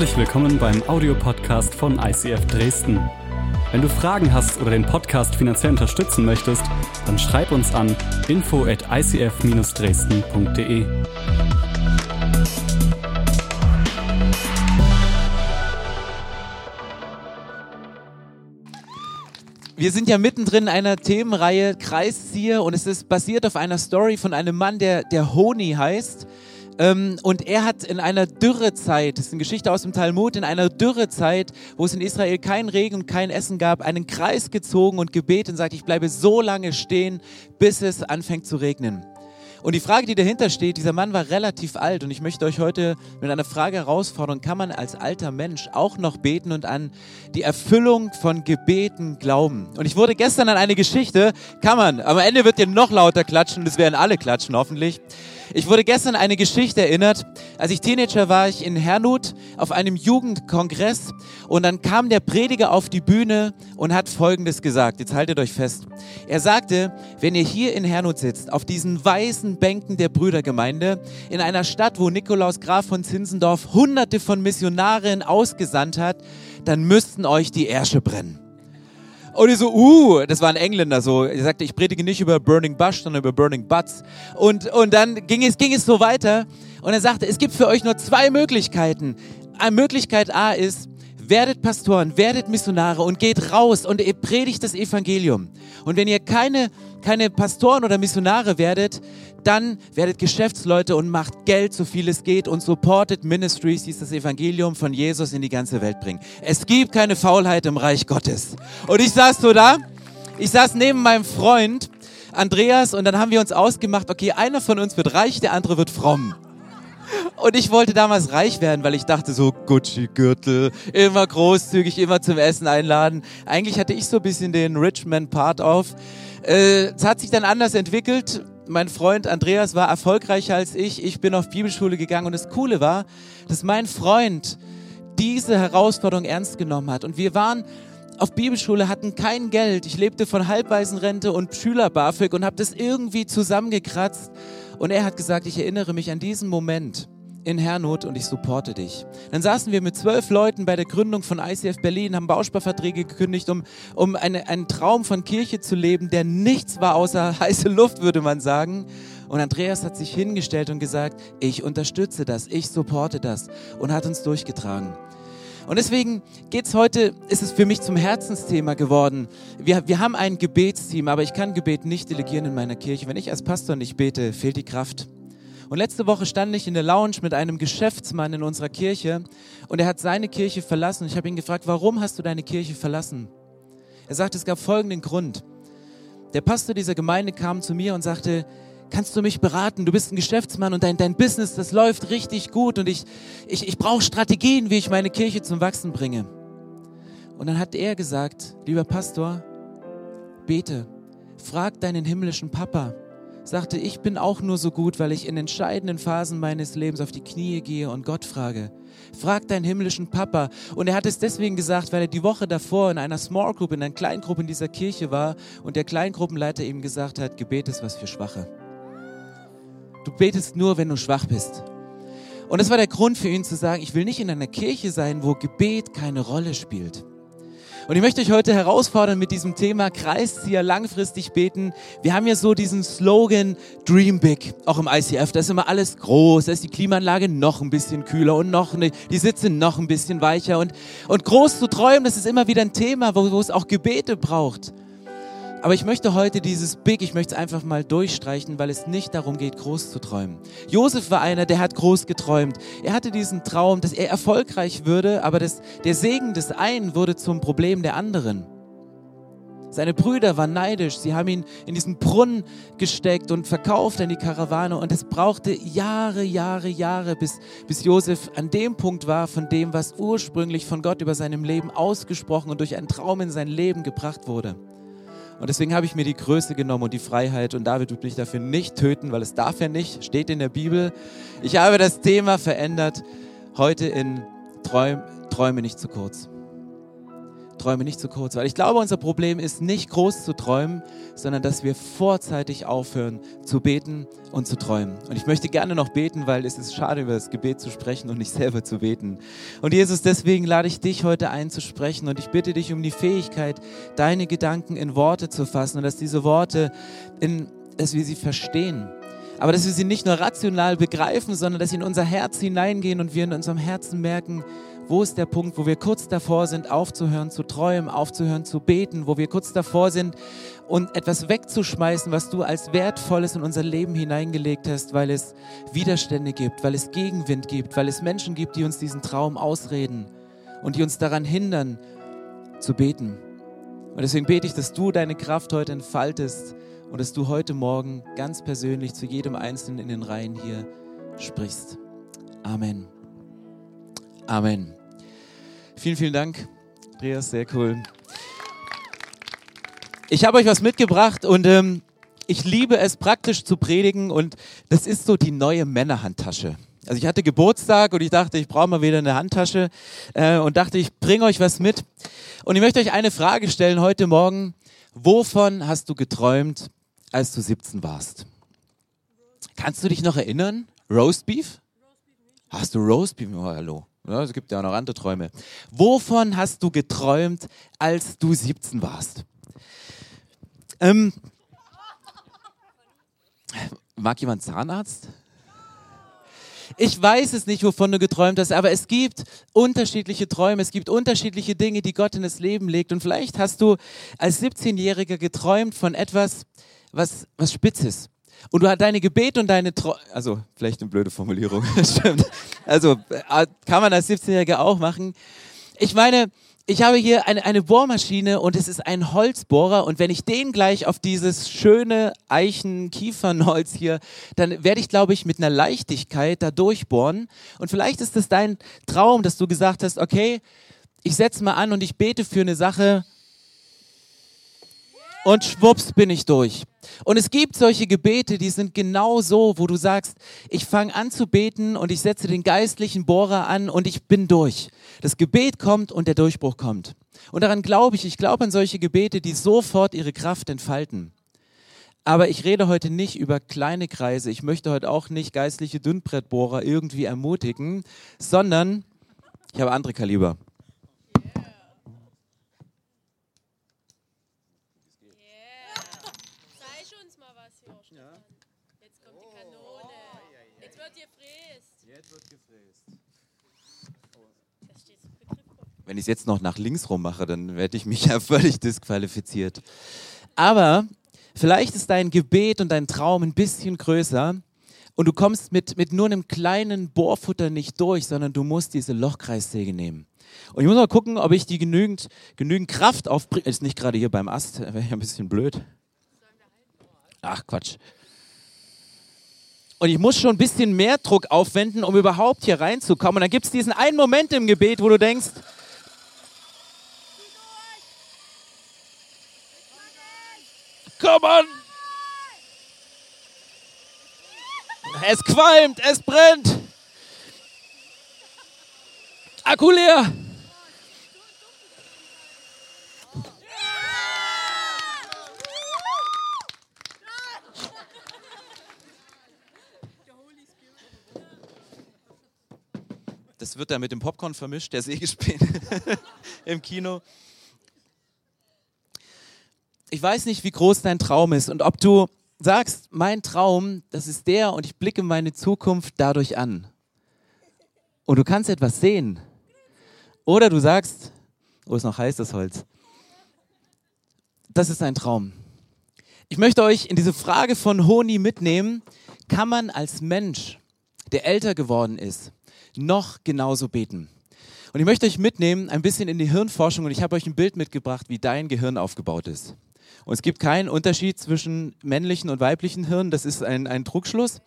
Herzlich willkommen beim Audiopodcast von ICF Dresden. Wenn du Fragen hast oder den Podcast finanziell unterstützen möchtest, dann schreib uns an info at icf-dresden.de. Wir sind ja mittendrin in einer Themenreihe Kreiszieher und es ist basiert auf einer Story von einem Mann, der, der Honi heißt. Ähm, und er hat in einer Dürrezeit, das ist eine Geschichte aus dem Talmud, in einer Dürrezeit, wo es in Israel keinen Regen und kein Essen gab, einen Kreis gezogen und gebetet und sagt, ich bleibe so lange stehen, bis es anfängt zu regnen. Und die Frage, die dahinter steht, dieser Mann war relativ alt und ich möchte euch heute mit einer Frage herausfordern, kann man als alter Mensch auch noch beten und an die Erfüllung von Gebeten glauben? Und ich wurde gestern an eine Geschichte, kann man, am Ende wird ihr noch lauter klatschen, das werden alle klatschen hoffentlich. Ich wurde gestern eine Geschichte erinnert. Als ich Teenager war, ich in Hernut auf einem Jugendkongress und dann kam der Prediger auf die Bühne und hat Folgendes gesagt. Jetzt haltet euch fest. Er sagte, wenn ihr hier in Hernut sitzt, auf diesen weißen Bänken der Brüdergemeinde, in einer Stadt, wo Nikolaus Graf von Zinzendorf hunderte von Missionaren ausgesandt hat, dann müssten euch die Ärsche brennen. Und ich so, uh, das war ein Engländer so. Er sagte, ich predige nicht über Burning Bush, sondern über Burning Butts. Und, und dann ging es, ging es so weiter. Und er sagte, es gibt für euch nur zwei Möglichkeiten. Eine Möglichkeit A ist, werdet Pastoren, werdet Missionare und geht raus und ihr predigt das Evangelium. Und wenn ihr keine, keine Pastoren oder Missionare werdet, dann werdet Geschäftsleute und macht Geld, so viel es geht und supportet Ministries, die das Evangelium von Jesus in die ganze Welt bringen. Es gibt keine Faulheit im Reich Gottes. Und ich saß so da, ich saß neben meinem Freund Andreas und dann haben wir uns ausgemacht, okay, einer von uns wird reich, der andere wird fromm. Und ich wollte damals reich werden, weil ich dachte so, Gucci-Gürtel, immer großzügig, immer zum Essen einladen. Eigentlich hatte ich so ein bisschen den Richman-Part auf. Äh, es hat sich dann anders entwickelt. Mein Freund Andreas war erfolgreicher als ich. Ich bin auf Bibelschule gegangen und das Coole war, dass mein Freund diese Herausforderung ernst genommen hat. Und wir waren auf Bibelschule, hatten kein Geld. Ich lebte von Halbwaisenrente und Schüler-BAföG und habe das irgendwie zusammengekratzt. Und er hat gesagt, ich erinnere mich an diesen Moment in Hernot und ich supporte dich. Dann saßen wir mit zwölf Leuten bei der Gründung von ICF Berlin, haben Bausparverträge gekündigt, um, um eine, einen Traum von Kirche zu leben, der nichts war außer heiße Luft, würde man sagen. Und Andreas hat sich hingestellt und gesagt, ich unterstütze das, ich supporte das und hat uns durchgetragen. Und deswegen geht's heute, ist es für mich zum Herzensthema geworden. Wir, wir haben ein Gebetsteam, aber ich kann Gebet nicht delegieren in meiner Kirche. Wenn ich als Pastor nicht bete, fehlt die Kraft. Und letzte Woche stand ich in der Lounge mit einem Geschäftsmann in unserer Kirche und er hat seine Kirche verlassen. Ich habe ihn gefragt, warum hast du deine Kirche verlassen? Er sagte, es gab folgenden Grund. Der Pastor dieser Gemeinde kam zu mir und sagte, kannst du mich beraten? Du bist ein Geschäftsmann und dein, dein Business, das läuft richtig gut und ich, ich, ich brauche Strategien, wie ich meine Kirche zum Wachsen bringe. Und dann hat er gesagt, lieber Pastor, bete, frag deinen himmlischen Papa, sagte, ich bin auch nur so gut, weil ich in entscheidenden Phasen meines Lebens auf die Knie gehe und Gott frage. Frag deinen himmlischen Papa. Und er hat es deswegen gesagt, weil er die Woche davor in einer Small Group, in einer Kleingruppe in dieser Kirche war und der Kleingruppenleiter ihm gesagt hat, Gebet ist was für Schwache. Du betest nur, wenn du schwach bist. Und das war der Grund für ihn zu sagen, ich will nicht in einer Kirche sein, wo Gebet keine Rolle spielt. Und ich möchte euch heute herausfordern mit diesem Thema Kreiszieher langfristig beten. Wir haben ja so diesen Slogan Dream Big, auch im ICF. Da ist immer alles groß, da ist die Klimaanlage noch ein bisschen kühler und noch eine, die Sitze noch ein bisschen weicher. Und, und groß zu träumen, das ist immer wieder ein Thema, wo, wo es auch Gebete braucht. Aber ich möchte heute dieses Big, ich möchte es einfach mal durchstreichen, weil es nicht darum geht, groß zu träumen. Josef war einer, der hat groß geträumt. Er hatte diesen Traum, dass er erfolgreich würde, aber das, der Segen des einen wurde zum Problem der anderen. Seine Brüder waren neidisch. Sie haben ihn in diesen Brunnen gesteckt und verkauft an die Karawane. Und es brauchte Jahre, Jahre, Jahre, bis, bis Josef an dem Punkt war, von dem, was ursprünglich von Gott über seinem Leben ausgesprochen und durch einen Traum in sein Leben gebracht wurde. Und deswegen habe ich mir die Größe genommen und die Freiheit. Und David wird mich dafür nicht töten, weil es darf er nicht, steht in der Bibel. Ich habe das Thema verändert. Heute in Träum, Träume nicht zu kurz. Träume nicht zu kurz. Weil ich glaube, unser Problem ist nicht groß zu träumen, sondern dass wir vorzeitig aufhören zu beten und zu träumen. Und ich möchte gerne noch beten, weil es ist schade, über das Gebet zu sprechen und nicht selber zu beten. Und Jesus, deswegen lade ich dich heute ein zu sprechen und ich bitte dich um die Fähigkeit, deine Gedanken in Worte zu fassen und dass diese Worte, in, dass wir sie verstehen. Aber dass wir sie nicht nur rational begreifen, sondern dass sie in unser Herz hineingehen und wir in unserem Herzen merken, wo ist der Punkt, wo wir kurz davor sind, aufzuhören zu träumen, aufzuhören zu beten, wo wir kurz davor sind, und etwas wegzuschmeißen, was du als wertvolles in unser Leben hineingelegt hast, weil es Widerstände gibt, weil es Gegenwind gibt, weil es Menschen gibt, die uns diesen Traum ausreden und die uns daran hindern zu beten. Und deswegen bete ich, dass du deine Kraft heute entfaltest und dass du heute Morgen ganz persönlich zu jedem Einzelnen in den Reihen hier sprichst. Amen. Amen. Vielen, vielen Dank, Andreas, sehr cool. Ich habe euch was mitgebracht und ähm, ich liebe es praktisch zu predigen und das ist so die neue Männerhandtasche. Also ich hatte Geburtstag und ich dachte, ich brauche mal wieder eine Handtasche äh, und dachte, ich bringe euch was mit. Und ich möchte euch eine Frage stellen heute Morgen. Wovon hast du geträumt, als du 17 warst? Kannst du dich noch erinnern? Roastbeef? Hast du Roastbeef? Oh, hallo. Ja, es gibt ja auch noch andere Träume. Wovon hast du geträumt, als du 17 warst? Ähm, mag jemand Zahnarzt? Ich weiß es nicht, wovon du geträumt hast, aber es gibt unterschiedliche Träume, es gibt unterschiedliche Dinge, die Gott in das Leben legt. Und vielleicht hast du als 17-Jähriger geträumt von etwas, was, was Spitzes. Und du hast deine Gebete und deine Träume, also vielleicht eine blöde Formulierung, stimmt. Also äh, kann man als 17-Jähriger auch machen. Ich meine, ich habe hier eine, eine Bohrmaschine und es ist ein Holzbohrer und wenn ich den gleich auf dieses schöne Eichen-Kiefernholz hier, dann werde ich, glaube ich, mit einer Leichtigkeit da durchbohren. Und vielleicht ist es dein Traum, dass du gesagt hast, okay, ich setze mal an und ich bete für eine Sache und schwupps bin ich durch. Und es gibt solche Gebete, die sind genau so, wo du sagst, ich fange an zu beten und ich setze den geistlichen Bohrer an und ich bin durch. Das Gebet kommt und der Durchbruch kommt. Und daran glaube ich, ich glaube an solche Gebete, die sofort ihre Kraft entfalten. Aber ich rede heute nicht über kleine Kreise. Ich möchte heute auch nicht geistliche Dünnbrettbohrer irgendwie ermutigen, sondern ich habe andere Kaliber. Wenn ich es jetzt noch nach links rum mache, dann werde ich mich ja völlig disqualifiziert. Aber vielleicht ist dein Gebet und dein Traum ein bisschen größer und du kommst mit, mit nur einem kleinen Bohrfutter nicht durch, sondern du musst diese Lochkreissäge nehmen. Und ich muss mal gucken, ob ich die genügend, genügend Kraft aufbringe. Ist nicht gerade hier beim Ast, wäre ja ein bisschen blöd. Ach Quatsch. Und ich muss schon ein bisschen mehr Druck aufwenden, um überhaupt hier reinzukommen. Und dann gibt es diesen einen Moment im Gebet, wo du denkst, Komm on! Es qualmt, es brennt. Akku leer. Das wird da mit dem Popcorn vermischt, der Sägespäne im Kino ich weiß nicht, wie groß dein Traum ist und ob du sagst, mein Traum, das ist der und ich blicke meine Zukunft dadurch an. Und du kannst etwas sehen. Oder du sagst, oh, ist noch heiß das Holz. Das ist ein Traum. Ich möchte euch in diese Frage von Honi mitnehmen. Kann man als Mensch, der älter geworden ist, noch genauso beten? Und ich möchte euch mitnehmen ein bisschen in die Hirnforschung und ich habe euch ein Bild mitgebracht, wie dein Gehirn aufgebaut ist. Und es gibt keinen Unterschied zwischen männlichen und weiblichen Hirn. Das ist ein, ein Druckschluss.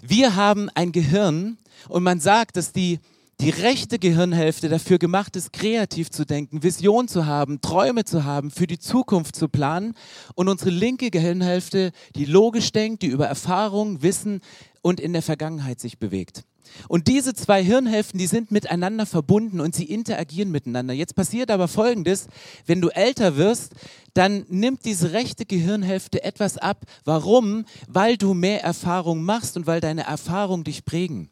Wir haben ein Gehirn und man sagt, dass die, die rechte Gehirnhälfte dafür gemacht ist, kreativ zu denken, Vision zu haben, Träume zu haben, für die Zukunft zu planen. Und unsere linke Gehirnhälfte, die logisch denkt, die über Erfahrung, Wissen und in der Vergangenheit sich bewegt. Und diese zwei Hirnhälften, die sind miteinander verbunden und sie interagieren miteinander. Jetzt passiert aber Folgendes, wenn du älter wirst, dann nimmt diese rechte Gehirnhälfte etwas ab. Warum? Weil du mehr Erfahrung machst und weil deine Erfahrungen dich prägen.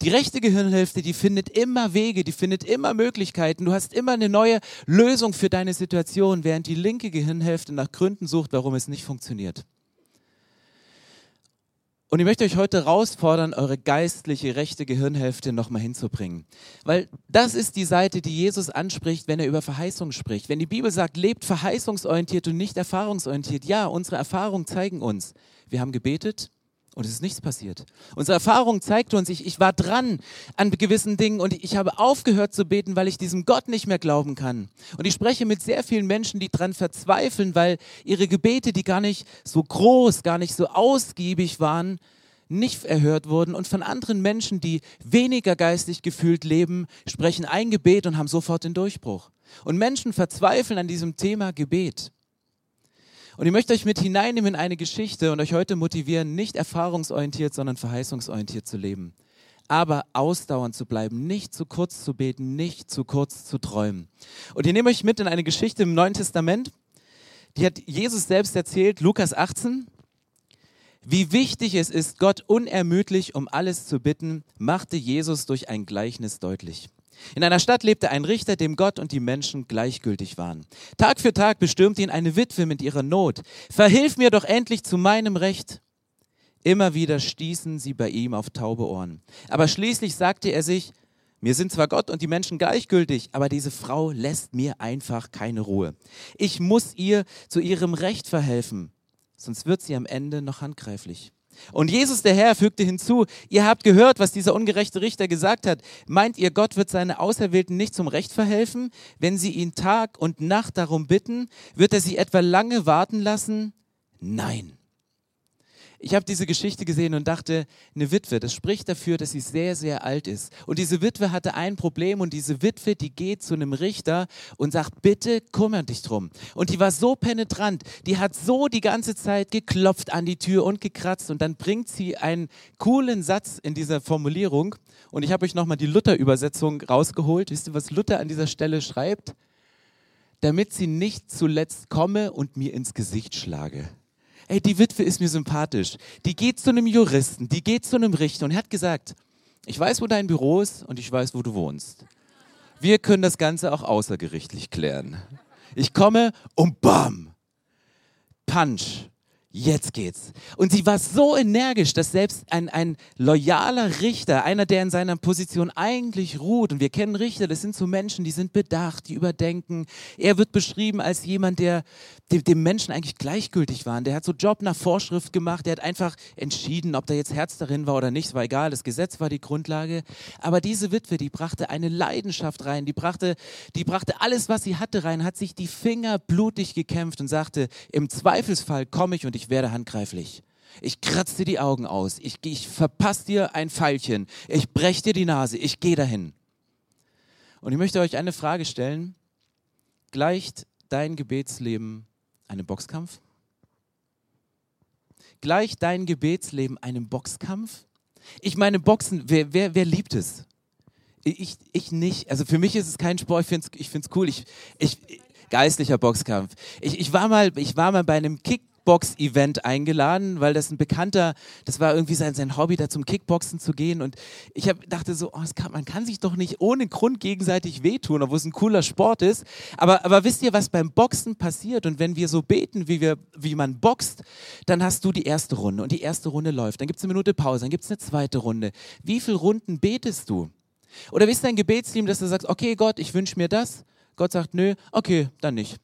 Die rechte Gehirnhälfte, die findet immer Wege, die findet immer Möglichkeiten. Du hast immer eine neue Lösung für deine Situation, während die linke Gehirnhälfte nach Gründen sucht, warum es nicht funktioniert. Und ich möchte euch heute herausfordern, eure geistliche rechte Gehirnhälfte nochmal hinzubringen. Weil das ist die Seite, die Jesus anspricht, wenn er über Verheißung spricht. Wenn die Bibel sagt, lebt verheißungsorientiert und nicht erfahrungsorientiert. Ja, unsere Erfahrungen zeigen uns, wir haben gebetet, und es ist nichts passiert. Unsere Erfahrung zeigte uns, ich, ich war dran an gewissen Dingen und ich habe aufgehört zu beten, weil ich diesem Gott nicht mehr glauben kann. Und ich spreche mit sehr vielen Menschen, die dran verzweifeln, weil ihre Gebete, die gar nicht so groß, gar nicht so ausgiebig waren, nicht erhört wurden. Und von anderen Menschen, die weniger geistig gefühlt leben, sprechen ein Gebet und haben sofort den Durchbruch. Und Menschen verzweifeln an diesem Thema Gebet. Und ich möchte euch mit hineinnehmen in eine Geschichte und euch heute motivieren, nicht erfahrungsorientiert, sondern verheißungsorientiert zu leben. Aber ausdauernd zu bleiben, nicht zu kurz zu beten, nicht zu kurz zu träumen. Und ich nehme euch mit in eine Geschichte im Neuen Testament. Die hat Jesus selbst erzählt, Lukas 18. Wie wichtig es ist, Gott unermüdlich um alles zu bitten, machte Jesus durch ein Gleichnis deutlich. In einer Stadt lebte ein Richter, dem Gott und die Menschen gleichgültig waren. Tag für Tag bestürmte ihn eine Witwe mit ihrer Not. Verhilf mir doch endlich zu meinem Recht. Immer wieder stießen sie bei ihm auf taube Ohren. Aber schließlich sagte er sich, mir sind zwar Gott und die Menschen gleichgültig, aber diese Frau lässt mir einfach keine Ruhe. Ich muss ihr zu ihrem Recht verhelfen, sonst wird sie am Ende noch handgreiflich. Und Jesus der Herr fügte hinzu, ihr habt gehört, was dieser ungerechte Richter gesagt hat. Meint ihr, Gott wird seine Auserwählten nicht zum Recht verhelfen? Wenn sie ihn Tag und Nacht darum bitten, wird er sie etwa lange warten lassen? Nein. Ich habe diese Geschichte gesehen und dachte, eine Witwe, das spricht dafür, dass sie sehr, sehr alt ist. Und diese Witwe hatte ein Problem und diese Witwe, die geht zu einem Richter und sagt, bitte kümmere dich drum. Und die war so penetrant, die hat so die ganze Zeit geklopft an die Tür und gekratzt und dann bringt sie einen coolen Satz in dieser Formulierung. Und ich habe euch nochmal die Luther-Übersetzung rausgeholt. Wisst ihr, was Luther an dieser Stelle schreibt? Damit sie nicht zuletzt komme und mir ins Gesicht schlage ey, die Witwe ist mir sympathisch. Die geht zu einem Juristen, die geht zu einem Richter und er hat gesagt, ich weiß, wo dein Büro ist und ich weiß, wo du wohnst. Wir können das Ganze auch außergerichtlich klären. Ich komme und bam, Punch jetzt geht's. Und sie war so energisch, dass selbst ein, ein loyaler Richter, einer, der in seiner Position eigentlich ruht, und wir kennen Richter, das sind so Menschen, die sind bedacht, die überdenken. Er wird beschrieben als jemand, der dem, dem Menschen eigentlich gleichgültig war. Der hat so Job nach Vorschrift gemacht, der hat einfach entschieden, ob da jetzt Herz darin war oder nicht, war egal, das Gesetz war die Grundlage. Aber diese Witwe, die brachte eine Leidenschaft rein, die brachte, die brachte alles, was sie hatte rein, hat sich die Finger blutig gekämpft und sagte, im Zweifelsfall komme ich und ich ich werde handgreiflich. Ich kratze dir die Augen aus. Ich, ich verpasse dir ein Pfeilchen. Ich breche dir die Nase. Ich gehe dahin. Und ich möchte euch eine Frage stellen. Gleicht dein Gebetsleben einem Boxkampf? Gleicht dein Gebetsleben einem Boxkampf? Ich meine, Boxen, wer, wer, wer liebt es? Ich, ich nicht. Also für mich ist es kein Sport. Ich finde es ich cool. Ich, ich, geistlicher Boxkampf. Ich, ich, war mal, ich war mal bei einem Kick Kickbox-Event eingeladen, weil das ein Bekannter, das war irgendwie sein, sein Hobby, da zum Kickboxen zu gehen. Und ich hab, dachte so, oh, kann, man kann sich doch nicht ohne Grund gegenseitig wehtun, obwohl es ein cooler Sport ist. Aber, aber wisst ihr, was beim Boxen passiert? Und wenn wir so beten, wie, wir, wie man boxt, dann hast du die erste Runde und die erste Runde läuft. Dann gibt es eine Minute Pause, dann gibt es eine zweite Runde. Wie viele Runden betest du? Oder bist du ein Gebetsteam, dass du sagst, okay Gott, ich wünsche mir das? Gott sagt, nö, okay, dann nicht.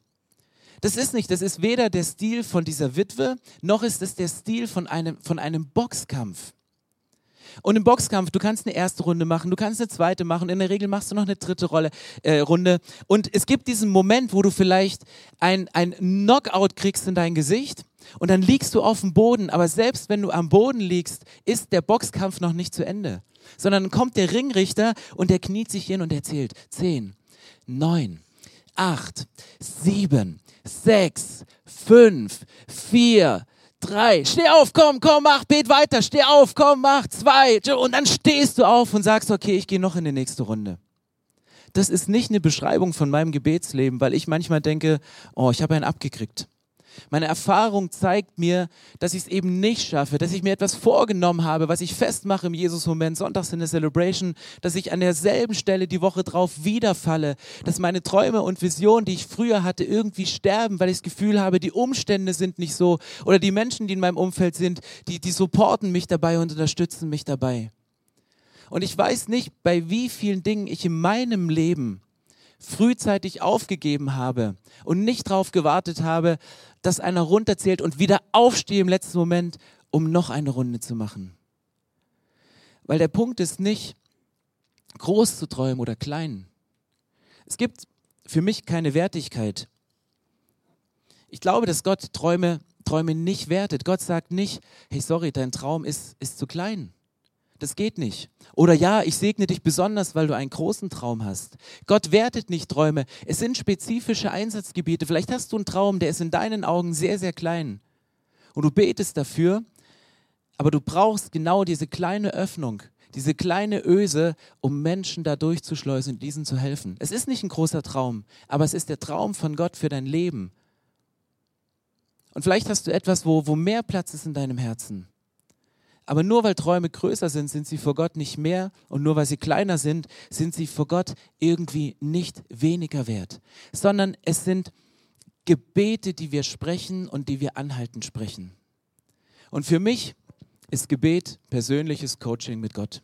Das ist nicht, das ist weder der Stil von dieser Witwe, noch ist es der Stil von einem, von einem Boxkampf. Und im Boxkampf, du kannst eine erste Runde machen, du kannst eine zweite machen, in der Regel machst du noch eine dritte Rolle, äh, Runde. Und es gibt diesen Moment, wo du vielleicht ein, ein Knockout kriegst in dein Gesicht und dann liegst du auf dem Boden. Aber selbst wenn du am Boden liegst, ist der Boxkampf noch nicht zu Ende. Sondern dann kommt der Ringrichter und der kniet sich hin und erzählt, zehn, neun, acht, sieben, sechs, fünf, vier, drei, steh auf, komm, komm, mach, bet weiter, steh auf, komm, mach, zwei. Und dann stehst du auf und sagst, okay, ich gehe noch in die nächste Runde. Das ist nicht eine Beschreibung von meinem Gebetsleben, weil ich manchmal denke, oh, ich habe einen abgekriegt. Meine Erfahrung zeigt mir, dass ich es eben nicht schaffe, dass ich mir etwas vorgenommen habe, was ich festmache im Jesus-Moment, sonntags in der Celebration, dass ich an derselben Stelle die Woche drauf wiederfalle, dass meine Träume und Visionen, die ich früher hatte, irgendwie sterben, weil ich das Gefühl habe, die Umstände sind nicht so oder die Menschen, die in meinem Umfeld sind, die, die supporten mich dabei und unterstützen mich dabei. Und ich weiß nicht, bei wie vielen Dingen ich in meinem Leben frühzeitig aufgegeben habe und nicht darauf gewartet habe, dass einer runterzählt und wieder aufstehe im letzten Moment, um noch eine Runde zu machen. Weil der Punkt ist nicht, groß zu träumen oder klein. Es gibt für mich keine Wertigkeit. Ich glaube, dass Gott Träume, Träume nicht wertet. Gott sagt nicht, hey, sorry, dein Traum ist, ist zu klein. Das geht nicht. Oder ja, ich segne dich besonders, weil du einen großen Traum hast. Gott wertet nicht Träume. Es sind spezifische Einsatzgebiete. Vielleicht hast du einen Traum, der ist in deinen Augen sehr, sehr klein. Und du betest dafür, aber du brauchst genau diese kleine Öffnung, diese kleine Öse, um Menschen da durchzuschleusen und diesen zu helfen. Es ist nicht ein großer Traum, aber es ist der Traum von Gott für dein Leben. Und vielleicht hast du etwas, wo, wo mehr Platz ist in deinem Herzen. Aber nur weil Träume größer sind, sind sie vor Gott nicht mehr und nur weil sie kleiner sind, sind sie vor Gott irgendwie nicht weniger wert, sondern es sind Gebete, die wir sprechen und die wir anhaltend sprechen. Und für mich ist Gebet persönliches Coaching mit Gott.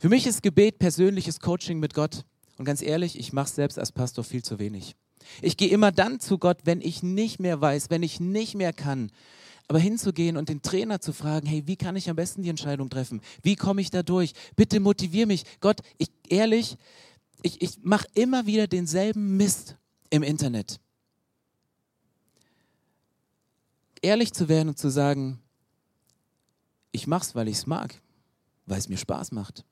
Für mich ist Gebet persönliches Coaching mit Gott. Und ganz ehrlich, ich mache es selbst als Pastor viel zu wenig. Ich gehe immer dann zu Gott, wenn ich nicht mehr weiß, wenn ich nicht mehr kann, aber hinzugehen und den Trainer zu fragen, hey, wie kann ich am besten die Entscheidung treffen? Wie komme ich da durch? Bitte motivier mich. Gott, ich ehrlich, ich, ich mache immer wieder denselben Mist im Internet. Ehrlich zu werden und zu sagen, ich mache es, weil ich es mag, weil es mir Spaß macht.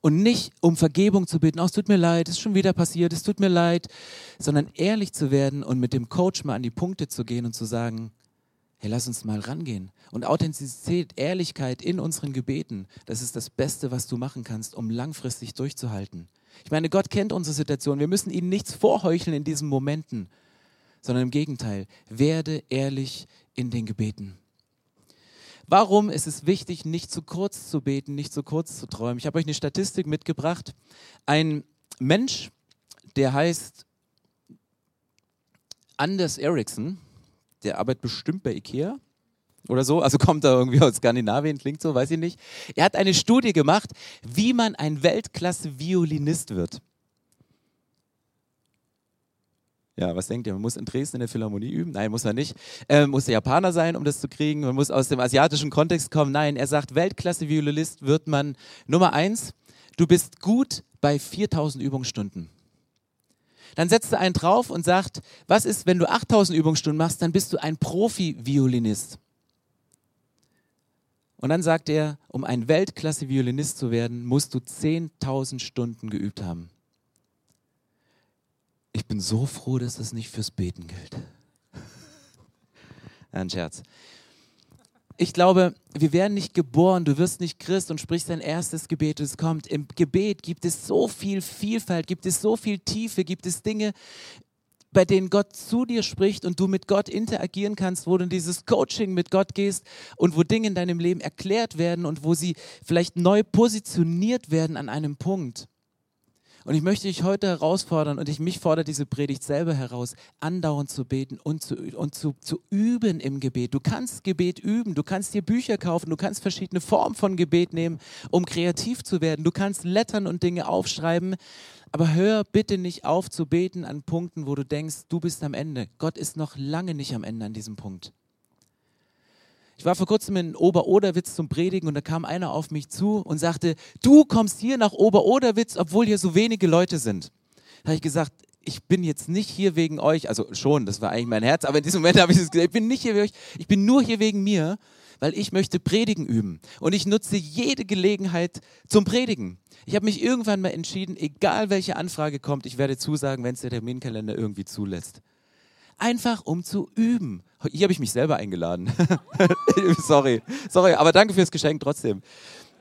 Und nicht um Vergebung zu bitten, oh, es tut mir leid, es ist schon wieder passiert, es tut mir leid, sondern ehrlich zu werden und mit dem Coach mal an die Punkte zu gehen und zu sagen, Hey, lass uns mal rangehen. Und Authentizität, Ehrlichkeit in unseren Gebeten, das ist das Beste, was du machen kannst, um langfristig durchzuhalten. Ich meine, Gott kennt unsere Situation. Wir müssen ihm nichts vorheucheln in diesen Momenten, sondern im Gegenteil, werde ehrlich in den Gebeten. Warum ist es wichtig, nicht zu kurz zu beten, nicht zu kurz zu träumen? Ich habe euch eine Statistik mitgebracht. Ein Mensch, der heißt Anders Ericsson, der arbeitet bestimmt bei Ikea oder so, also kommt er irgendwie aus Skandinavien, klingt so, weiß ich nicht. Er hat eine Studie gemacht, wie man ein Weltklasse-Violinist wird. Ja, was denkt ihr? Man muss in Dresden in der Philharmonie üben? Nein, muss man nicht. Äh, muss der Japaner sein, um das zu kriegen. Man muss aus dem asiatischen Kontext kommen. Nein, er sagt, Weltklasse-Violinist wird man Nummer eins, du bist gut bei 4000 Übungsstunden. Dann setzt er einen drauf und sagt, was ist, wenn du 8000 Übungsstunden machst, dann bist du ein Profi-Violinist. Und dann sagt er, um ein Weltklasse-Violinist zu werden, musst du 10.000 Stunden geübt haben. Ich bin so froh, dass das nicht fürs Beten gilt. Ein Scherz ich glaube, wir werden nicht geboren, du wirst nicht Christ und sprichst dein erstes Gebet, es kommt. Im Gebet gibt es so viel Vielfalt, gibt es so viel Tiefe, gibt es Dinge, bei denen Gott zu dir spricht und du mit Gott interagieren kannst, wo du in dieses Coaching mit Gott gehst und wo Dinge in deinem Leben erklärt werden und wo sie vielleicht neu positioniert werden an einem Punkt. Und ich möchte dich heute herausfordern und ich mich fordere diese Predigt selber heraus, andauernd zu beten und, zu, und zu, zu üben im Gebet. Du kannst Gebet üben, du kannst dir Bücher kaufen, du kannst verschiedene Formen von Gebet nehmen, um kreativ zu werden. Du kannst Lettern und Dinge aufschreiben, aber hör bitte nicht auf zu beten an Punkten, wo du denkst, du bist am Ende. Gott ist noch lange nicht am Ende an diesem Punkt. Ich war vor kurzem in Ober-Oderwitz zum Predigen und da kam einer auf mich zu und sagte, du kommst hier nach Ober-Oderwitz, obwohl hier so wenige Leute sind. Da habe ich gesagt, ich bin jetzt nicht hier wegen euch, also schon, das war eigentlich mein Herz, aber in diesem Moment habe ich es gesagt, ich bin nicht hier wegen euch, ich bin nur hier wegen mir, weil ich möchte Predigen üben. Und ich nutze jede Gelegenheit zum Predigen. Ich habe mich irgendwann mal entschieden, egal welche Anfrage kommt, ich werde zusagen, wenn es der Terminkalender irgendwie zulässt. Einfach um zu üben. Hier habe ich mich selber eingeladen. sorry, sorry, aber danke fürs Geschenk trotzdem.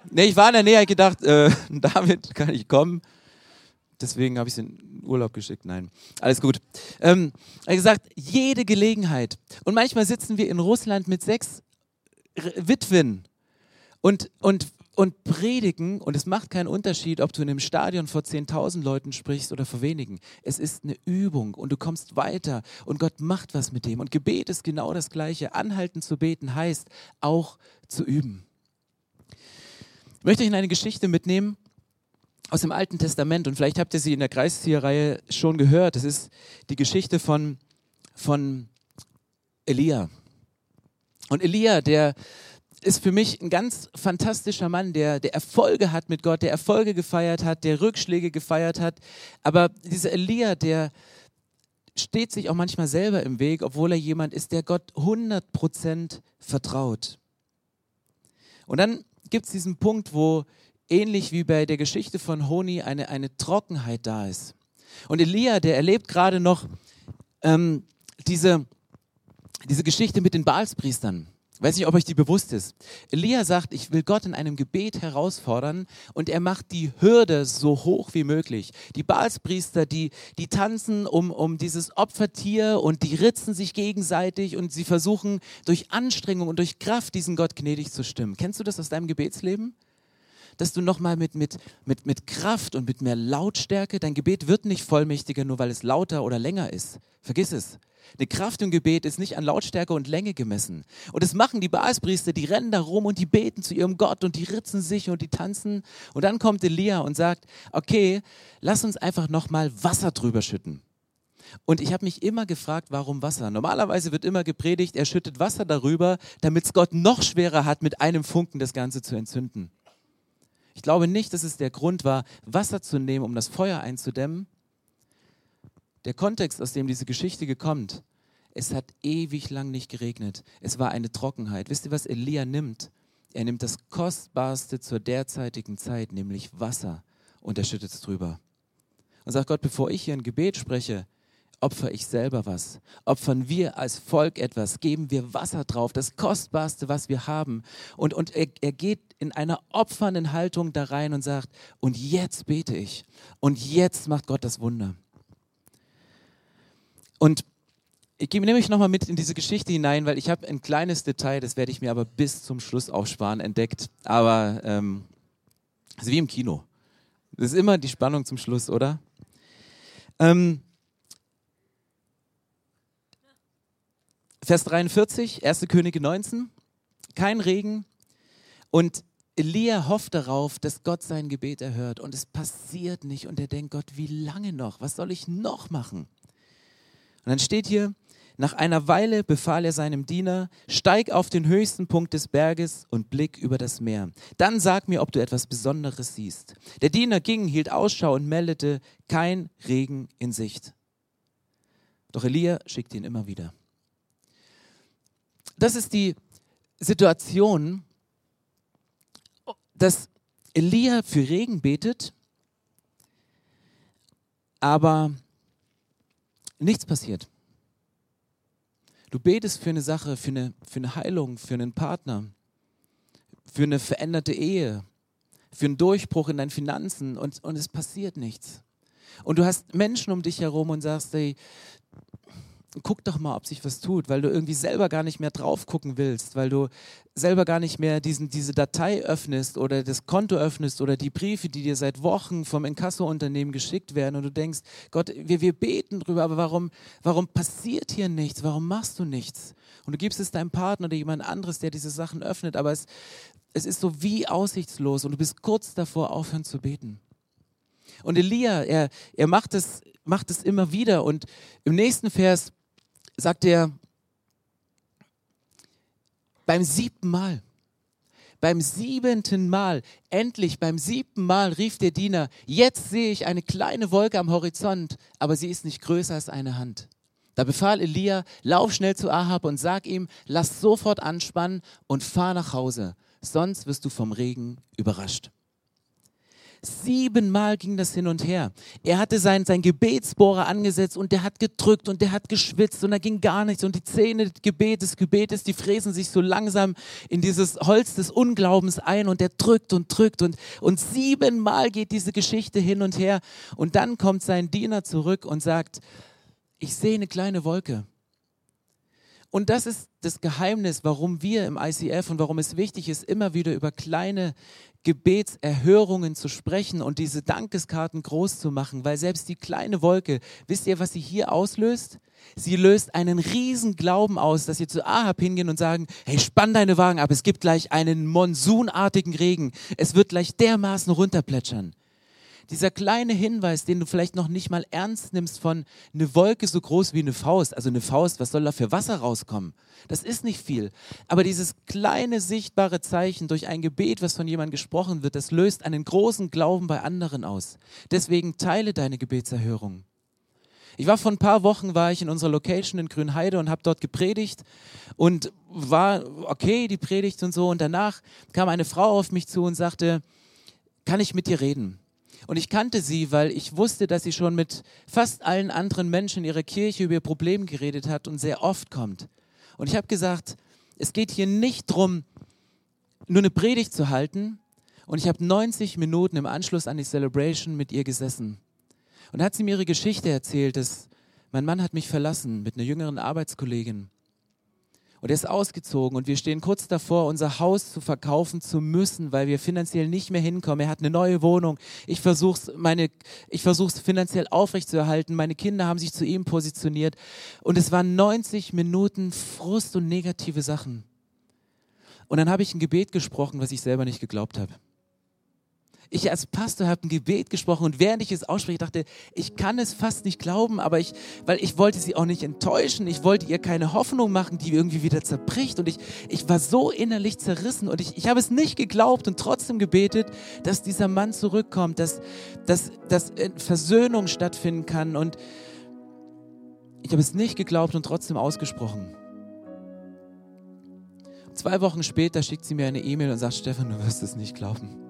Nee, ich war in der Nähe, gedacht, äh, damit kann ich kommen. Deswegen habe ich es in Urlaub geschickt. Nein, alles gut. Ähm, er hat gesagt, jede Gelegenheit. Und manchmal sitzen wir in Russland mit sechs Witwen und, und, und predigen. Und es macht keinen Unterschied, ob du in einem Stadion vor 10.000 Leuten sprichst oder vor wenigen. Es ist eine Übung und du kommst weiter und Gott macht was mit dem. Und Gebet ist genau das Gleiche. Anhalten zu beten heißt auch zu üben. Ich möchte euch in eine Geschichte mitnehmen aus dem Alten Testament und vielleicht habt ihr sie in der Kreiszieherreihe schon gehört. Das ist die Geschichte von, von Elia. Und Elia, der ist für mich ein ganz fantastischer Mann, der, der Erfolge hat mit Gott, der Erfolge gefeiert hat, der Rückschläge gefeiert hat. Aber dieser Elia, der steht sich auch manchmal selber im Weg, obwohl er jemand ist, der Gott 100% vertraut. Und dann gibt es diesen Punkt, wo ähnlich wie bei der Geschichte von Honi eine, eine Trockenheit da ist. Und Elia, der erlebt gerade noch ähm, diese, diese Geschichte mit den Baalspriestern. Weiß nicht, ob euch die bewusst ist. Elia sagt, ich will Gott in einem Gebet herausfordern und er macht die Hürde so hoch wie möglich. Die Baalspriester, die, die tanzen um, um dieses Opfertier und die ritzen sich gegenseitig und sie versuchen durch Anstrengung und durch Kraft diesen Gott gnädig zu stimmen. Kennst du das aus deinem Gebetsleben? Dass du nochmal mit, mit, mit, mit Kraft und mit mehr Lautstärke, dein Gebet wird nicht vollmächtiger, nur weil es lauter oder länger ist. Vergiss es. Eine Kraft im Gebet ist nicht an Lautstärke und Länge gemessen. Und das machen die Baalspriester, die rennen da rum und die beten zu ihrem Gott und die ritzen sich und die tanzen. Und dann kommt Elia und sagt, okay, lass uns einfach nochmal Wasser drüber schütten. Und ich habe mich immer gefragt, warum Wasser? Normalerweise wird immer gepredigt, er schüttet Wasser darüber, damit es Gott noch schwerer hat, mit einem Funken das Ganze zu entzünden. Ich glaube nicht, dass es der Grund war, Wasser zu nehmen, um das Feuer einzudämmen. Der Kontext, aus dem diese Geschichte gekommen, es hat ewig lang nicht geregnet. Es war eine Trockenheit. Wisst ihr, was Elia nimmt? Er nimmt das Kostbarste zur derzeitigen Zeit, nämlich Wasser, und er schüttet es drüber. Und sagt Gott, bevor ich hier ein Gebet spreche, opfer ich selber was. Opfern wir als Volk etwas, geben wir Wasser drauf, das Kostbarste, was wir haben. Und, und er, er geht in einer opfernden Haltung da rein und sagt, und jetzt bete ich. Und jetzt macht Gott das Wunder. Und ich nehme mich nochmal mit in diese Geschichte hinein, weil ich habe ein kleines Detail, das werde ich mir aber bis zum Schluss aufsparen, entdeckt. Aber ähm, ist wie im Kino. Das ist immer die Spannung zum Schluss, oder? Ähm, Vers 43, 1. Könige 19, kein Regen und Elia hofft darauf, dass Gott sein Gebet erhört und es passiert nicht und er denkt, Gott, wie lange noch? Was soll ich noch machen? Und dann steht hier, nach einer Weile befahl er seinem Diener, steig auf den höchsten Punkt des Berges und blick über das Meer. Dann sag mir, ob du etwas Besonderes siehst. Der Diener ging, hielt Ausschau und meldete, kein Regen in Sicht. Doch Elia schickte ihn immer wieder das ist die Situation, dass Elia für Regen betet, aber nichts passiert. Du betest für eine Sache, für eine, für eine Heilung, für einen Partner, für eine veränderte Ehe, für einen Durchbruch in deinen Finanzen und, und es passiert nichts. Und du hast Menschen um dich herum und sagst, ey, guck doch mal, ob sich was tut, weil du irgendwie selber gar nicht mehr drauf gucken willst, weil du selber gar nicht mehr diesen, diese Datei öffnest oder das Konto öffnest oder die Briefe, die dir seit Wochen vom Inkasso-Unternehmen geschickt werden und du denkst, Gott, wir, wir beten drüber, aber warum, warum passiert hier nichts? Warum machst du nichts? Und du gibst es deinem Partner oder jemand anderes, der diese Sachen öffnet, aber es, es ist so wie aussichtslos und du bist kurz davor, aufhören zu beten. Und Elia, er, er macht es macht es immer wieder. Und im nächsten Vers sagt er, beim siebten Mal, beim siebenten Mal, endlich beim siebten Mal rief der Diener, jetzt sehe ich eine kleine Wolke am Horizont, aber sie ist nicht größer als eine Hand. Da befahl Elia, lauf schnell zu Ahab und sag ihm, lass sofort anspannen und fahr nach Hause, sonst wirst du vom Regen überrascht. Siebenmal ging das hin und her. Er hatte sein, sein Gebetsbohrer angesetzt und der hat gedrückt und der hat geschwitzt und da ging gar nichts. Und die Zähne des Gebetes, Gebetes, die fräsen sich so langsam in dieses Holz des Unglaubens ein und der drückt und drückt und, und siebenmal geht diese Geschichte hin und her. Und dann kommt sein Diener zurück und sagt, ich sehe eine kleine Wolke. Und das ist das Geheimnis, warum wir im ICF und warum es wichtig ist, immer wieder über kleine Gebetserhörungen zu sprechen und diese Dankeskarten groß zu machen, weil selbst die kleine Wolke, wisst ihr, was sie hier auslöst? Sie löst einen riesen Glauben aus, dass sie zu Ahab hingehen und sagen, hey, spann deine Wagen ab, es gibt gleich einen monsunartigen Regen, es wird gleich dermaßen runterplätschern. Dieser kleine Hinweis, den du vielleicht noch nicht mal ernst nimmst von eine Wolke so groß wie eine Faust. Also eine Faust, was soll da für Wasser rauskommen? Das ist nicht viel. Aber dieses kleine sichtbare Zeichen durch ein Gebet, was von jemandem gesprochen wird, das löst einen großen Glauben bei anderen aus. Deswegen teile deine Gebetserhörung. Ich war vor ein paar Wochen war ich in unserer Location in Grünheide und habe dort gepredigt und war okay die Predigt und so und danach kam eine Frau auf mich zu und sagte, kann ich mit dir reden? Und ich kannte sie, weil ich wusste, dass sie schon mit fast allen anderen Menschen in ihrer Kirche über ihr Problem geredet hat und sehr oft kommt. Und ich habe gesagt, es geht hier nicht darum, nur eine Predigt zu halten. Und ich habe 90 Minuten im Anschluss an die Celebration mit ihr gesessen. Und hat sie mir ihre Geschichte erzählt, dass mein Mann hat mich verlassen mit einer jüngeren Arbeitskollegin. Und er ist ausgezogen und wir stehen kurz davor, unser Haus zu verkaufen zu müssen, weil wir finanziell nicht mehr hinkommen. Er hat eine neue Wohnung. Ich versuche es meine, ich versuch's finanziell aufrechtzuerhalten. Meine Kinder haben sich zu ihm positioniert. Und es waren 90 Minuten Frust und negative Sachen. Und dann habe ich ein Gebet gesprochen, was ich selber nicht geglaubt habe. Ich als Pastor habe ein Gebet gesprochen und während ich es ausspreche, dachte, ich kann es fast nicht glauben, aber ich, weil ich wollte sie auch nicht enttäuschen, ich wollte ihr keine Hoffnung machen, die irgendwie wieder zerbricht. Und ich, ich war so innerlich zerrissen und ich, ich habe es nicht geglaubt und trotzdem gebetet, dass dieser Mann zurückkommt, dass, dass, dass Versöhnung stattfinden kann. Und ich habe es nicht geglaubt und trotzdem ausgesprochen. Zwei Wochen später schickt sie mir eine E-Mail und sagt, Stefan, du wirst es nicht glauben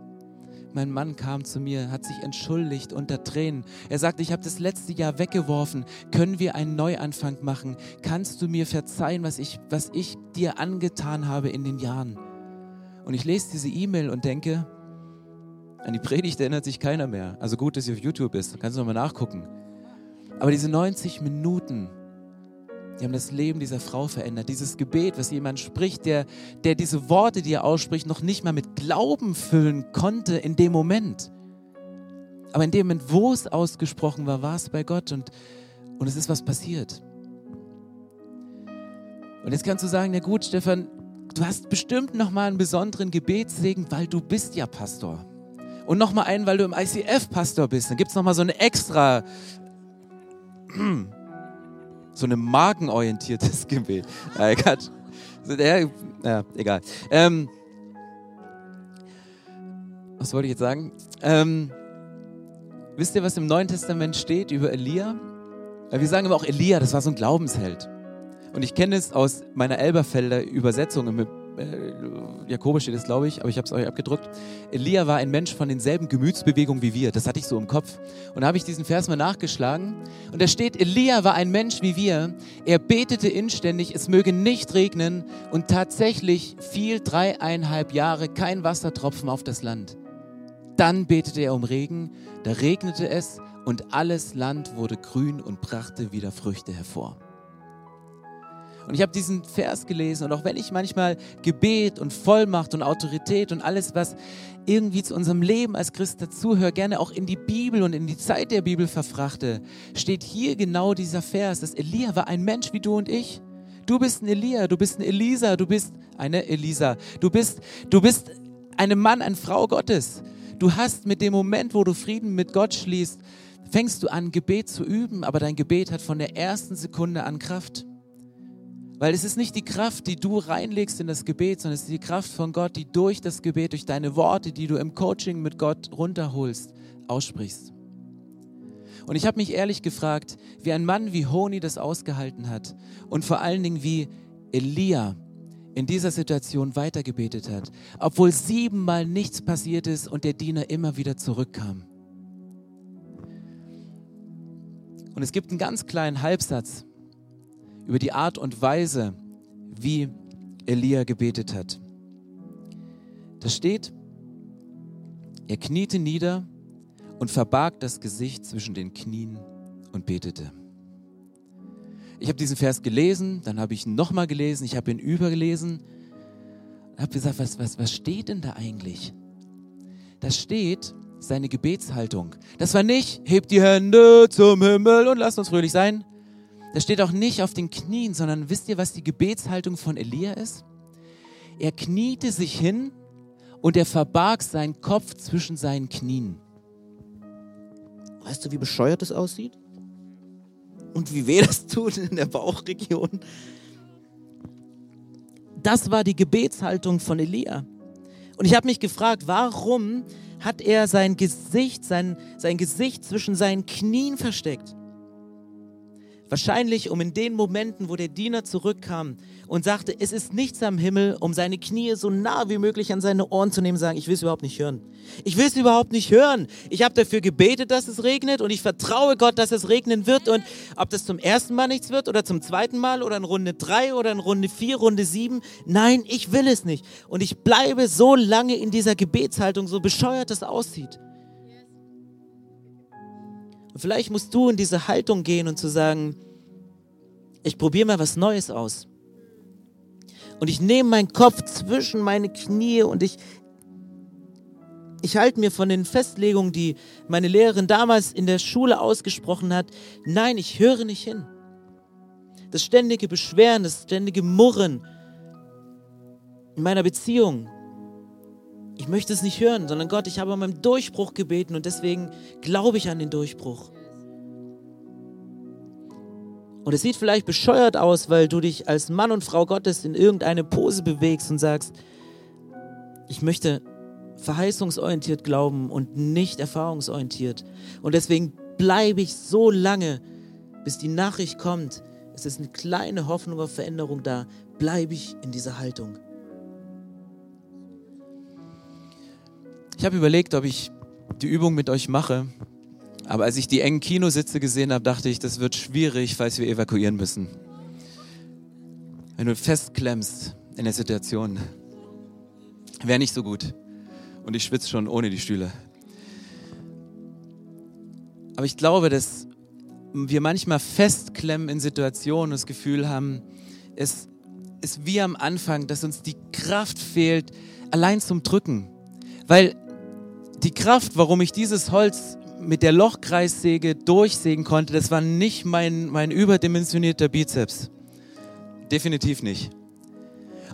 mein Mann kam zu mir, hat sich entschuldigt unter Tränen. Er sagte, ich habe das letzte Jahr weggeworfen. Können wir einen Neuanfang machen? Kannst du mir verzeihen, was ich, was ich dir angetan habe in den Jahren? Und ich lese diese E-Mail und denke, an die Predigt erinnert sich keiner mehr. Also gut, dass sie auf YouTube ist, kannst du nochmal nachgucken. Aber diese 90 Minuten, die haben das Leben dieser Frau verändert. Dieses Gebet, was jemand spricht, der, der diese Worte, die er ausspricht, noch nicht mal mit Glauben füllen konnte in dem Moment. Aber in dem Moment, wo es ausgesprochen war, war es bei Gott und, und es ist was passiert. Und jetzt kannst du sagen, na gut, Stefan, du hast bestimmt nochmal einen besonderen Gebetssegen, weil du bist ja Pastor. Und nochmal einen, weil du im ICF Pastor bist. Dann gibt es nochmal so eine extra so ein markenorientiertes Gebet. Äh, ja, egal. Ähm, was wollte ich jetzt sagen? Ähm, wisst ihr, was im Neuen Testament steht über Elia? Wir sagen immer auch Elia, das war so ein Glaubensheld. Und ich kenne es aus meiner Elberfelder Übersetzung im äh, Jakobus steht es, glaube ich, aber ich habe es euch abgedrückt. Elia war ein Mensch von denselben Gemütsbewegungen wie wir. Das hatte ich so im Kopf. Und da habe ich diesen Vers mal nachgeschlagen. Und da steht, Elia war ein Mensch wie wir. Er betete inständig, es möge nicht regnen. Und tatsächlich fiel dreieinhalb Jahre kein Wassertropfen auf das Land. Dann betete er um Regen, da regnete es und alles Land wurde grün und brachte wieder Früchte hervor. Und ich habe diesen Vers gelesen und auch wenn ich manchmal Gebet und Vollmacht und Autorität und alles, was irgendwie zu unserem Leben als Christ dazuhört, gerne auch in die Bibel und in die Zeit der Bibel verfrachte, steht hier genau dieser Vers, dass Elia war ein Mensch wie du und ich. Du bist ein Elia, du bist ein Elisa, du bist eine Elisa, du bist, du bist ein Mann, eine Frau Gottes. Du hast mit dem Moment, wo du Frieden mit Gott schließt, fängst du an, Gebet zu üben, aber dein Gebet hat von der ersten Sekunde an Kraft. Weil es ist nicht die Kraft, die du reinlegst in das Gebet, sondern es ist die Kraft von Gott, die durch das Gebet, durch deine Worte, die du im Coaching mit Gott runterholst, aussprichst. Und ich habe mich ehrlich gefragt, wie ein Mann wie Honi das ausgehalten hat und vor allen Dingen wie Elia, in dieser Situation weitergebetet hat, obwohl siebenmal nichts passiert ist und der Diener immer wieder zurückkam. Und es gibt einen ganz kleinen Halbsatz über die Art und Weise, wie Elia gebetet hat. Da steht, er kniete nieder und verbarg das Gesicht zwischen den Knien und betete. Ich habe diesen Vers gelesen, dann habe ich ihn nochmal gelesen, ich habe ihn übergelesen und habe gesagt, was, was, was steht denn da eigentlich? Da steht seine Gebetshaltung. Das war nicht, hebt die Hände zum Himmel und lasst uns fröhlich sein. Das steht auch nicht auf den Knien, sondern wisst ihr, was die Gebetshaltung von Elia ist? Er kniete sich hin und er verbarg seinen Kopf zwischen seinen Knien. Weißt du, wie bescheuert das aussieht? und wie weh das tut in der Bauchregion. Das war die Gebetshaltung von Elia. Und ich habe mich gefragt, warum hat er sein Gesicht, sein, sein Gesicht zwischen seinen Knien versteckt? Wahrscheinlich, um in den Momenten, wo der Diener zurückkam und sagte, es ist nichts am Himmel, um seine Knie so nah wie möglich an seine Ohren zu nehmen, sagen, ich will es überhaupt nicht hören. Ich will es überhaupt nicht hören. Ich habe dafür gebetet, dass es regnet und ich vertraue Gott, dass es regnen wird. Und ob das zum ersten Mal nichts wird oder zum zweiten Mal oder in Runde drei oder in Runde vier, Runde sieben, nein, ich will es nicht. Und ich bleibe so lange in dieser Gebetshaltung, so bescheuert es aussieht. Und vielleicht musst du in diese Haltung gehen und zu sagen, ich probiere mal was Neues aus. Und ich nehme meinen Kopf zwischen meine Knie und ich, ich halte mir von den Festlegungen, die meine Lehrerin damals in der Schule ausgesprochen hat, nein, ich höre nicht hin. Das ständige Beschweren, das ständige Murren in meiner Beziehung, ich möchte es nicht hören, sondern Gott, ich habe um einen Durchbruch gebeten und deswegen glaube ich an den Durchbruch. Und es sieht vielleicht bescheuert aus, weil du dich als Mann und Frau Gottes in irgendeine Pose bewegst und sagst, ich möchte verheißungsorientiert glauben und nicht erfahrungsorientiert. Und deswegen bleibe ich so lange, bis die Nachricht kommt, es ist eine kleine Hoffnung auf Veränderung da, bleibe ich in dieser Haltung. Ich habe überlegt, ob ich die Übung mit euch mache. Aber als ich die engen Kinositze gesehen habe, dachte ich, das wird schwierig, falls wir evakuieren müssen. Wenn du festklemmst in der Situation, wäre nicht so gut. Und ich schwitze schon ohne die Stühle. Aber ich glaube, dass wir manchmal festklemmen in Situationen und das Gefühl haben, es ist wie am Anfang, dass uns die Kraft fehlt, allein zum Drücken. Weil die Kraft, warum ich dieses Holz mit der Lochkreissäge durchsägen konnte, das war nicht mein, mein überdimensionierter Bizeps. Definitiv nicht.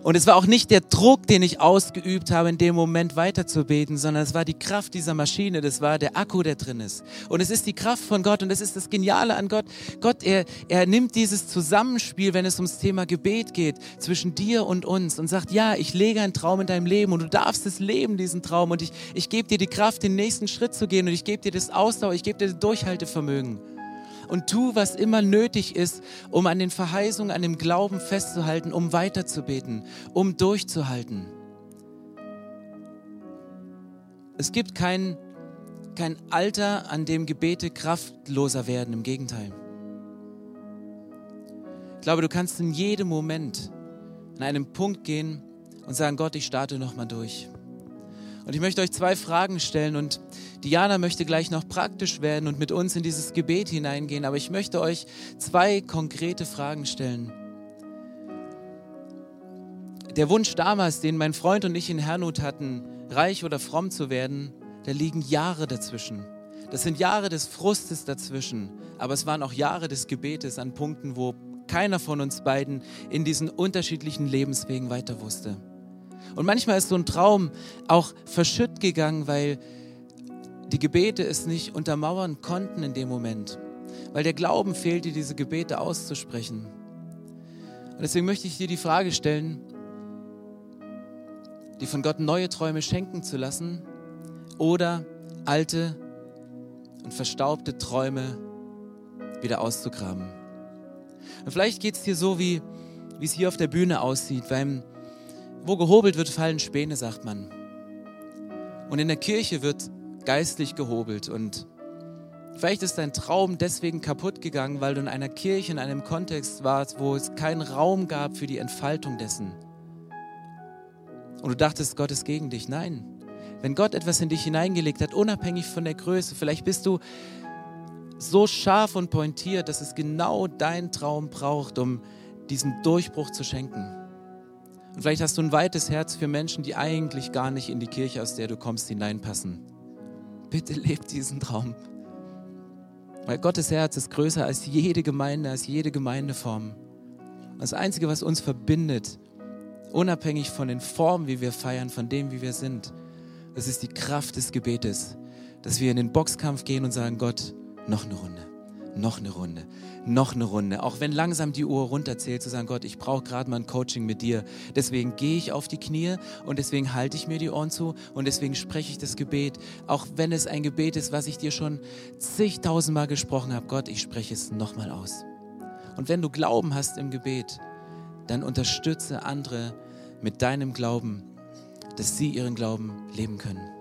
Und es war auch nicht der Druck, den ich ausgeübt habe, in dem Moment weiterzubeten, sondern es war die Kraft dieser Maschine, das war der Akku, der drin ist. Und es ist die Kraft von Gott und das ist das Geniale an Gott. Gott, er, er nimmt dieses Zusammenspiel, wenn es ums Thema Gebet geht, zwischen dir und uns und sagt, ja, ich lege einen Traum in deinem Leben und du darfst es leben, diesen Traum. Und ich, ich gebe dir die Kraft, den nächsten Schritt zu gehen und ich gebe dir das Ausdauer, ich gebe dir das Durchhaltevermögen und tu, was immer nötig ist, um an den Verheißungen, an dem Glauben festzuhalten, um weiterzubeten, um durchzuhalten. Es gibt kein, kein Alter, an dem Gebete kraftloser werden, im Gegenteil. Ich glaube, du kannst in jedem Moment an einem Punkt gehen und sagen, Gott, ich starte nochmal durch. Und ich möchte euch zwei Fragen stellen und Diana möchte gleich noch praktisch werden und mit uns in dieses Gebet hineingehen, aber ich möchte euch zwei konkrete Fragen stellen. Der Wunsch damals, den mein Freund und ich in Hernut hatten, reich oder fromm zu werden, da liegen Jahre dazwischen. Das sind Jahre des Frustes dazwischen, aber es waren auch Jahre des Gebetes an Punkten, wo keiner von uns beiden in diesen unterschiedlichen Lebenswegen weiter wusste. Und manchmal ist so ein Traum auch verschütt gegangen, weil die Gebete es nicht untermauern konnten in dem Moment. Weil der Glauben fehlte, diese Gebete auszusprechen. Und deswegen möchte ich dir die Frage stellen, die von Gott neue Träume schenken zu lassen oder alte und verstaubte Träume wieder auszugraben. Und vielleicht geht es dir so, wie, es hier auf der Bühne aussieht, weil Wo gehobelt wird, fallen Späne, sagt man. Und in der Kirche wird geistlich gehobelt. Und vielleicht ist dein Traum deswegen kaputt gegangen, weil du in einer Kirche, in einem Kontext warst, wo es keinen Raum gab für die Entfaltung dessen. Und du dachtest, Gott ist gegen dich. Nein. Wenn Gott etwas in dich hineingelegt hat, unabhängig von der Größe, vielleicht bist du so scharf und pointiert, dass es genau dein Traum braucht, um diesen Durchbruch zu schenken. Und vielleicht hast du ein weites Herz für Menschen, die eigentlich gar nicht in die Kirche, aus der du kommst, hineinpassen. Bitte lebt diesen Traum. Weil Gottes Herz ist größer als jede Gemeinde, als jede Gemeindeform. Das Einzige, was uns verbindet, unabhängig von den Formen, wie wir feiern, von dem, wie wir sind, das ist die Kraft des Gebetes. Dass wir in den Boxkampf gehen und sagen, Gott, noch eine Runde noch eine Runde, noch eine Runde. Auch wenn langsam die Uhr runterzählt, zu sagen, Gott, ich brauche gerade mal ein Coaching mit dir. Deswegen gehe ich auf die Knie und deswegen halte ich mir die Ohren zu und deswegen spreche ich das Gebet. Auch wenn es ein Gebet ist, was ich dir schon zigtausendmal gesprochen habe. Gott, ich spreche es nochmal aus. Und wenn du Glauben hast im Gebet, dann unterstütze andere mit deinem Glauben, dass sie ihren Glauben leben können.